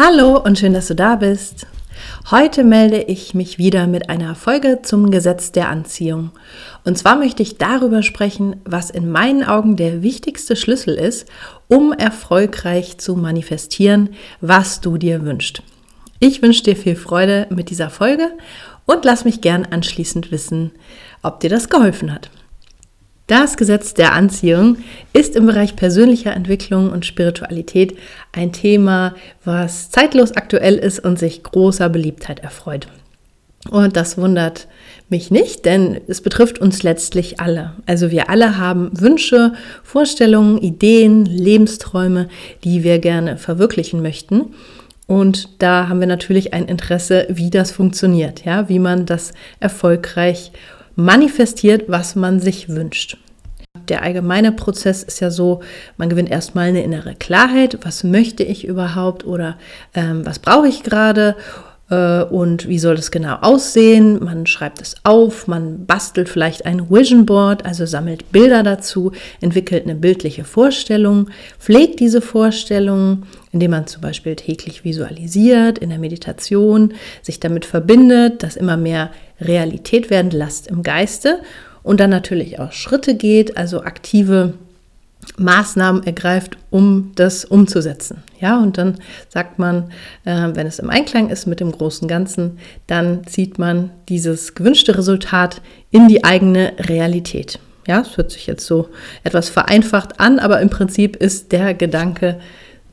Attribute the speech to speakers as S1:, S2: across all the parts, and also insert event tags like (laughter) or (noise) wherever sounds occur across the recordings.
S1: Hallo und schön, dass du da bist. Heute melde ich mich wieder mit einer Folge zum Gesetz der Anziehung. Und zwar möchte ich darüber sprechen, was in meinen Augen der wichtigste Schlüssel ist, um erfolgreich zu manifestieren, was du dir wünschst. Ich wünsche dir viel Freude mit dieser Folge und lass mich gern anschließend wissen, ob dir das geholfen hat. Das Gesetz der Anziehung ist im Bereich persönlicher Entwicklung und Spiritualität ein Thema, was zeitlos aktuell ist und sich großer Beliebtheit erfreut. Und das wundert mich nicht, denn es betrifft uns letztlich alle. Also wir alle haben Wünsche, Vorstellungen, Ideen, Lebensträume, die wir gerne verwirklichen möchten. Und da haben wir natürlich ein Interesse, wie das funktioniert, ja, wie man das erfolgreich manifestiert, was man sich wünscht. Der allgemeine Prozess ist ja so, man gewinnt erstmal eine innere Klarheit, was möchte ich überhaupt oder ähm, was brauche ich gerade und wie soll das genau aussehen. Man schreibt es auf, man bastelt vielleicht ein Vision Board, also sammelt Bilder dazu, entwickelt eine bildliche Vorstellung, pflegt diese Vorstellung, indem man zum Beispiel täglich visualisiert, in der Meditation sich damit verbindet, das immer mehr Realität werden lasst im Geiste und dann natürlich auch Schritte geht, also aktive Maßnahmen ergreift, um das umzusetzen. Ja, und dann sagt man, äh, wenn es im Einklang ist mit dem großen Ganzen, dann zieht man dieses gewünschte Resultat in die eigene Realität. Ja, es hört sich jetzt so etwas vereinfacht an, aber im Prinzip ist der Gedanke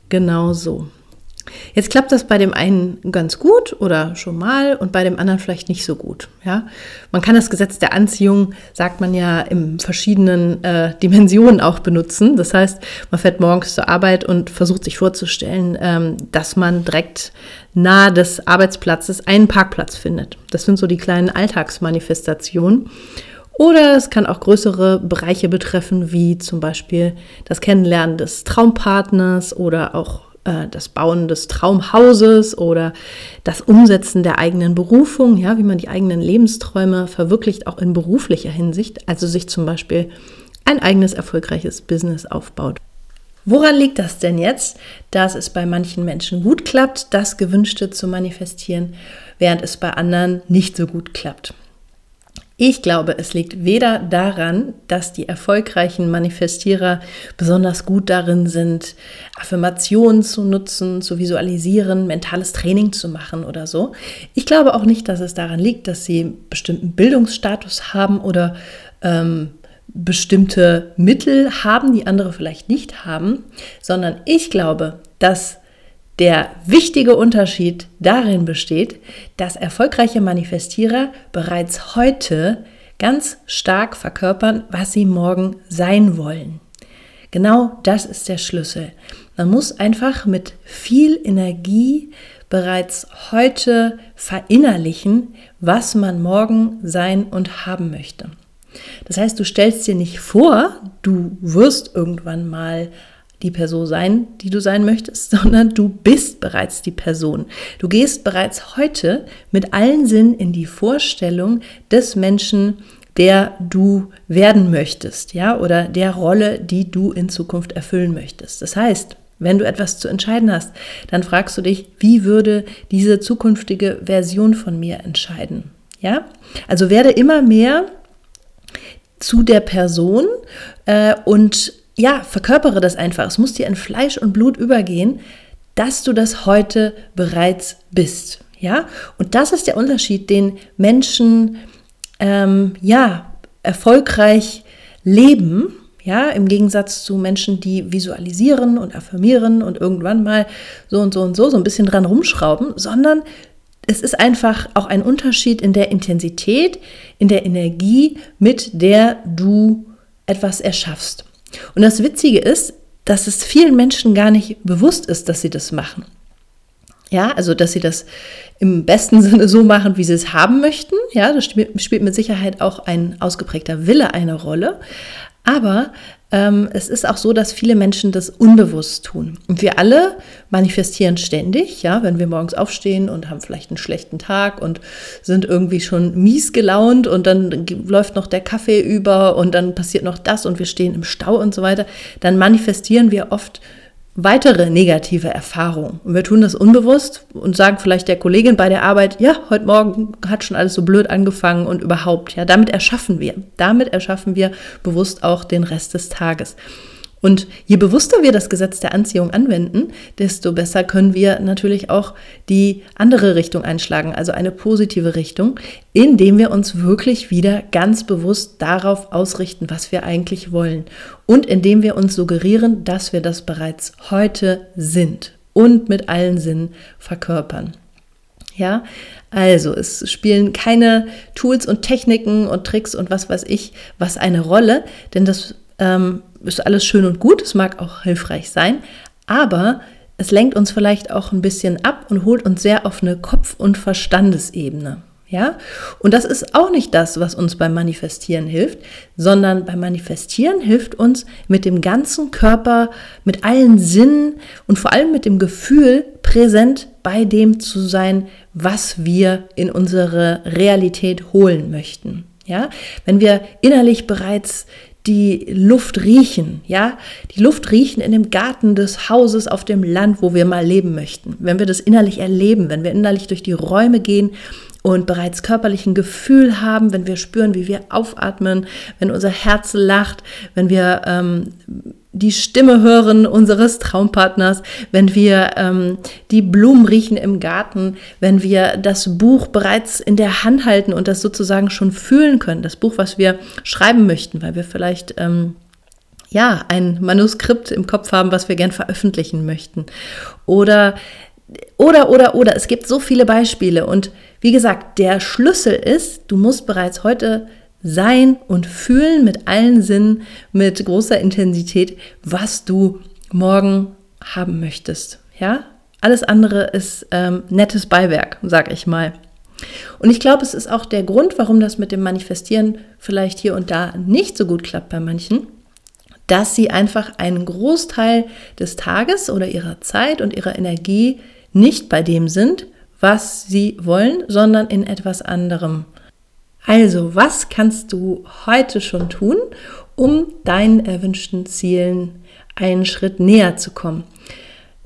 S1: genau so. Jetzt klappt das bei dem einen ganz gut oder schon mal und bei dem anderen vielleicht nicht so gut. Ja? Man kann das Gesetz der Anziehung, sagt man ja, in verschiedenen äh, Dimensionen auch benutzen. Das heißt, man fährt morgens zur Arbeit und versucht sich vorzustellen, ähm, dass man direkt nahe des Arbeitsplatzes einen Parkplatz findet. Das sind so die kleinen Alltagsmanifestationen. Oder es kann auch größere Bereiche betreffen, wie zum Beispiel das Kennenlernen des Traumpartners oder auch äh, das Bauen des Traumhauses oder das Umsetzen der eigenen Berufung, ja, wie man die eigenen Lebensträume verwirklicht, auch in beruflicher Hinsicht, also sich zum Beispiel ein eigenes erfolgreiches Business aufbaut. Woran liegt das denn jetzt, dass es bei manchen Menschen gut klappt, das Gewünschte zu manifestieren, während es bei anderen nicht so gut klappt? Ich glaube, es liegt weder daran, dass die erfolgreichen Manifestierer besonders gut darin sind, Affirmationen zu nutzen, zu visualisieren, mentales Training zu machen oder so. Ich glaube auch nicht, dass es daran liegt, dass sie bestimmten Bildungsstatus haben oder ähm, bestimmte Mittel haben, die andere vielleicht nicht haben, sondern ich glaube, dass der wichtige Unterschied darin besteht, dass erfolgreiche Manifestierer bereits heute ganz stark verkörpern, was sie morgen sein wollen. Genau das ist der Schlüssel. Man muss einfach mit viel Energie bereits heute verinnerlichen, was man morgen sein und haben möchte. Das heißt, du stellst dir nicht vor, du wirst irgendwann mal die Person sein, die du sein möchtest, (laughs) sondern du bist bereits die Person. Du gehst bereits heute mit allen Sinnen in die Vorstellung des Menschen, der du werden möchtest, ja, oder der Rolle, die du in Zukunft erfüllen möchtest. Das heißt, wenn du etwas zu entscheiden hast, dann fragst du dich, wie würde diese zukünftige Version von mir entscheiden? Ja, also werde immer mehr zu der Person äh, und ja, verkörpere das einfach. Es muss dir in Fleisch und Blut übergehen, dass du das heute bereits bist. Ja, und das ist der Unterschied, den Menschen ähm, ja erfolgreich leben. Ja, im Gegensatz zu Menschen, die visualisieren und affirmieren und irgendwann mal so und so und so so ein bisschen dran rumschrauben, sondern es ist einfach auch ein Unterschied in der Intensität, in der Energie, mit der du etwas erschaffst. Und das Witzige ist, dass es vielen Menschen gar nicht bewusst ist, dass sie das machen. Ja, also dass sie das im besten (laughs) Sinne so machen, wie sie es haben möchten. Ja, das spielt mit Sicherheit auch ein ausgeprägter Wille eine Rolle. Aber ähm, es ist auch so, dass viele Menschen das unbewusst tun. Und wir alle manifestieren ständig, ja, wenn wir morgens aufstehen und haben vielleicht einen schlechten Tag und sind irgendwie schon mies gelaunt und dann läuft noch der Kaffee über und dann passiert noch das und wir stehen im Stau und so weiter, dann manifestieren wir oft weitere negative Erfahrungen. Und wir tun das unbewusst und sagen vielleicht der Kollegin bei der Arbeit, ja, heute Morgen hat schon alles so blöd angefangen und überhaupt, ja, damit erschaffen wir. Damit erschaffen wir bewusst auch den Rest des Tages. Und je bewusster wir das Gesetz der Anziehung anwenden, desto besser können wir natürlich auch die andere Richtung einschlagen, also eine positive Richtung, indem wir uns wirklich wieder ganz bewusst darauf ausrichten, was wir eigentlich wollen und indem wir uns suggerieren, dass wir das bereits heute sind und mit allen Sinnen verkörpern. Ja, also es spielen keine Tools und Techniken und Tricks und was weiß ich was eine Rolle, denn das ähm, ist alles schön und gut, es mag auch hilfreich sein, aber es lenkt uns vielleicht auch ein bisschen ab und holt uns sehr auf eine Kopf- und Verstandesebene. Ja, und das ist auch nicht das, was uns beim Manifestieren hilft, sondern beim Manifestieren hilft uns mit dem ganzen Körper, mit allen Sinnen und vor allem mit dem Gefühl präsent bei dem zu sein, was wir in unsere Realität holen möchten. Ja, wenn wir innerlich bereits die Luft riechen, ja, die Luft riechen in dem Garten des Hauses auf dem Land, wo wir mal leben möchten. Wenn wir das innerlich erleben, wenn wir innerlich durch die Räume gehen und bereits körperlich ein Gefühl haben, wenn wir spüren, wie wir aufatmen, wenn unser Herz lacht, wenn wir ähm, die Stimme hören unseres Traumpartners, wenn wir ähm, die Blumen riechen im Garten, wenn wir das Buch bereits in der Hand halten und das sozusagen schon fühlen können, das Buch, was wir schreiben möchten, weil wir vielleicht ähm, ja ein Manuskript im Kopf haben, was wir gern veröffentlichen möchten. Oder oder, oder, oder. Es gibt so viele Beispiele. Und wie gesagt, der Schlüssel ist, du musst bereits heute sein und fühlen mit allen Sinnen, mit großer Intensität, was du morgen haben möchtest. Ja, alles andere ist ähm, nettes Beiwerk, sag ich mal. Und ich glaube, es ist auch der Grund, warum das mit dem Manifestieren vielleicht hier und da nicht so gut klappt bei manchen, dass sie einfach einen Großteil des Tages oder ihrer Zeit und ihrer Energie nicht bei dem sind, was sie wollen, sondern in etwas anderem. Also, was kannst du heute schon tun, um deinen erwünschten Zielen einen Schritt näher zu kommen?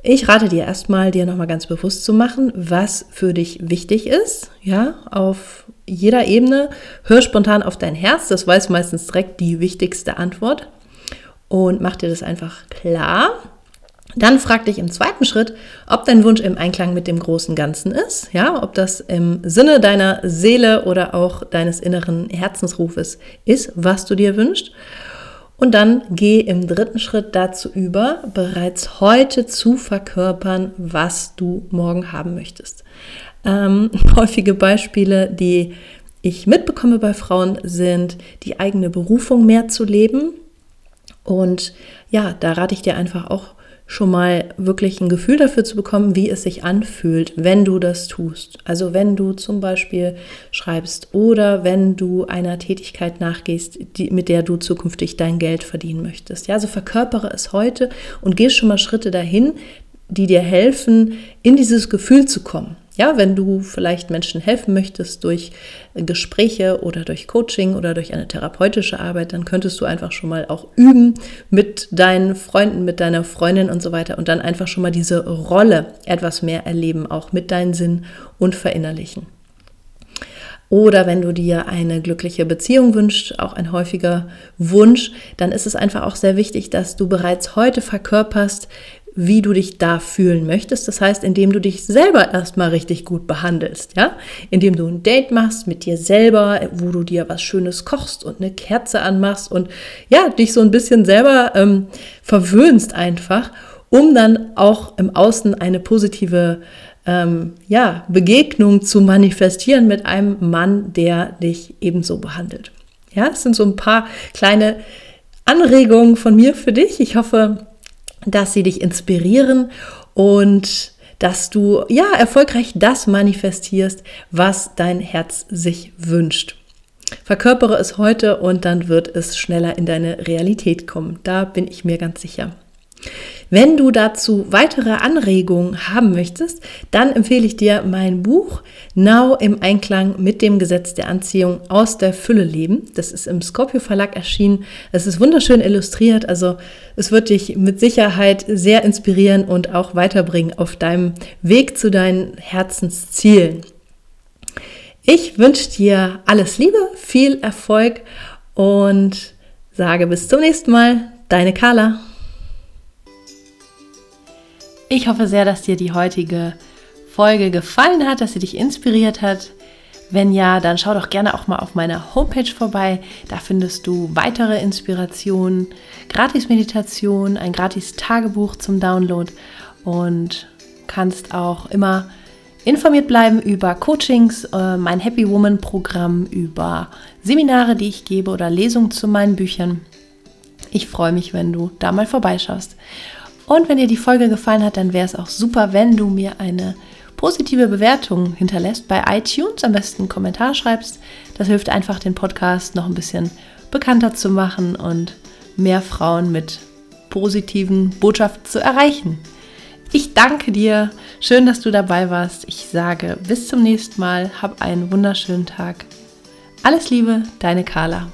S1: Ich rate dir erstmal, dir nochmal ganz bewusst zu machen, was für dich wichtig ist, ja, auf jeder Ebene. Hör spontan auf dein Herz, das weiß meistens direkt die wichtigste Antwort und mach dir das einfach klar. Dann frag dich im zweiten Schritt, ob dein Wunsch im Einklang mit dem großen Ganzen ist, ja, ob das im Sinne deiner Seele oder auch deines inneren Herzensrufes ist, was du dir wünschst. Und dann geh im dritten Schritt dazu über, bereits heute zu verkörpern, was du morgen haben möchtest. Ähm, (laughs) häufige Beispiele, die ich mitbekomme bei Frauen, sind die eigene Berufung mehr zu leben. Und ja, da rate ich dir einfach auch schon mal wirklich ein Gefühl dafür zu bekommen, wie es sich anfühlt, wenn du das tust. Also wenn du zum Beispiel schreibst oder wenn du einer Tätigkeit nachgehst, die, mit der du zukünftig dein Geld verdienen möchtest. Ja, also verkörpere es heute und geh schon mal Schritte dahin, die dir helfen, in dieses Gefühl zu kommen. Ja, wenn du vielleicht Menschen helfen möchtest durch Gespräche oder durch Coaching oder durch eine therapeutische Arbeit, dann könntest du einfach schon mal auch üben mit deinen Freunden, mit deiner Freundin und so weiter und dann einfach schon mal diese Rolle etwas mehr erleben, auch mit deinen Sinn und verinnerlichen. Oder wenn du dir eine glückliche Beziehung wünschst, auch ein häufiger Wunsch, dann ist es einfach auch sehr wichtig, dass du bereits heute verkörperst, wie du dich da fühlen möchtest. Das heißt, indem du dich selber erstmal richtig gut behandelst, ja? Indem du ein Date machst mit dir selber, wo du dir was Schönes kochst und eine Kerze anmachst und ja, dich so ein bisschen selber ähm, verwöhnst einfach, um dann auch im Außen eine positive ähm, ja, Begegnung zu manifestieren mit einem Mann, der dich ebenso behandelt. Ja, es sind so ein paar kleine Anregungen von mir für dich. Ich hoffe, dass sie dich inspirieren und dass du ja erfolgreich das manifestierst, was dein Herz sich wünscht. Verkörpere es heute und dann wird es schneller in deine Realität kommen. Da bin ich mir ganz sicher. Wenn du dazu weitere Anregungen haben möchtest, dann empfehle ich dir mein Buch Now im Einklang mit dem Gesetz der Anziehung aus der Fülle leben. Das ist im Scorpio Verlag erschienen. Es ist wunderschön illustriert, also es wird dich mit Sicherheit sehr inspirieren und auch weiterbringen auf deinem Weg zu deinen Herzenszielen. Ich wünsche dir alles Liebe, viel Erfolg und sage bis zum nächsten Mal. Deine Carla. Ich hoffe sehr, dass dir die heutige Folge gefallen hat, dass sie dich inspiriert hat. Wenn ja, dann schau doch gerne auch mal auf meiner Homepage vorbei. Da findest du weitere Inspirationen, Gratis-Meditation, ein Gratis-Tagebuch zum Download und kannst auch immer informiert bleiben über Coachings, äh, mein Happy Woman Programm, über Seminare, die ich gebe oder Lesungen zu meinen Büchern. Ich freue mich, wenn du da mal vorbeischaust. Und wenn dir die Folge gefallen hat, dann wäre es auch super, wenn du mir eine positive Bewertung hinterlässt bei iTunes, am besten einen Kommentar schreibst. Das hilft einfach, den Podcast noch ein bisschen bekannter zu machen und mehr Frauen mit positiven Botschaften zu erreichen. Ich danke dir. Schön, dass du dabei warst. Ich sage bis zum nächsten Mal. Hab einen wunderschönen Tag. Alles Liebe, deine Carla.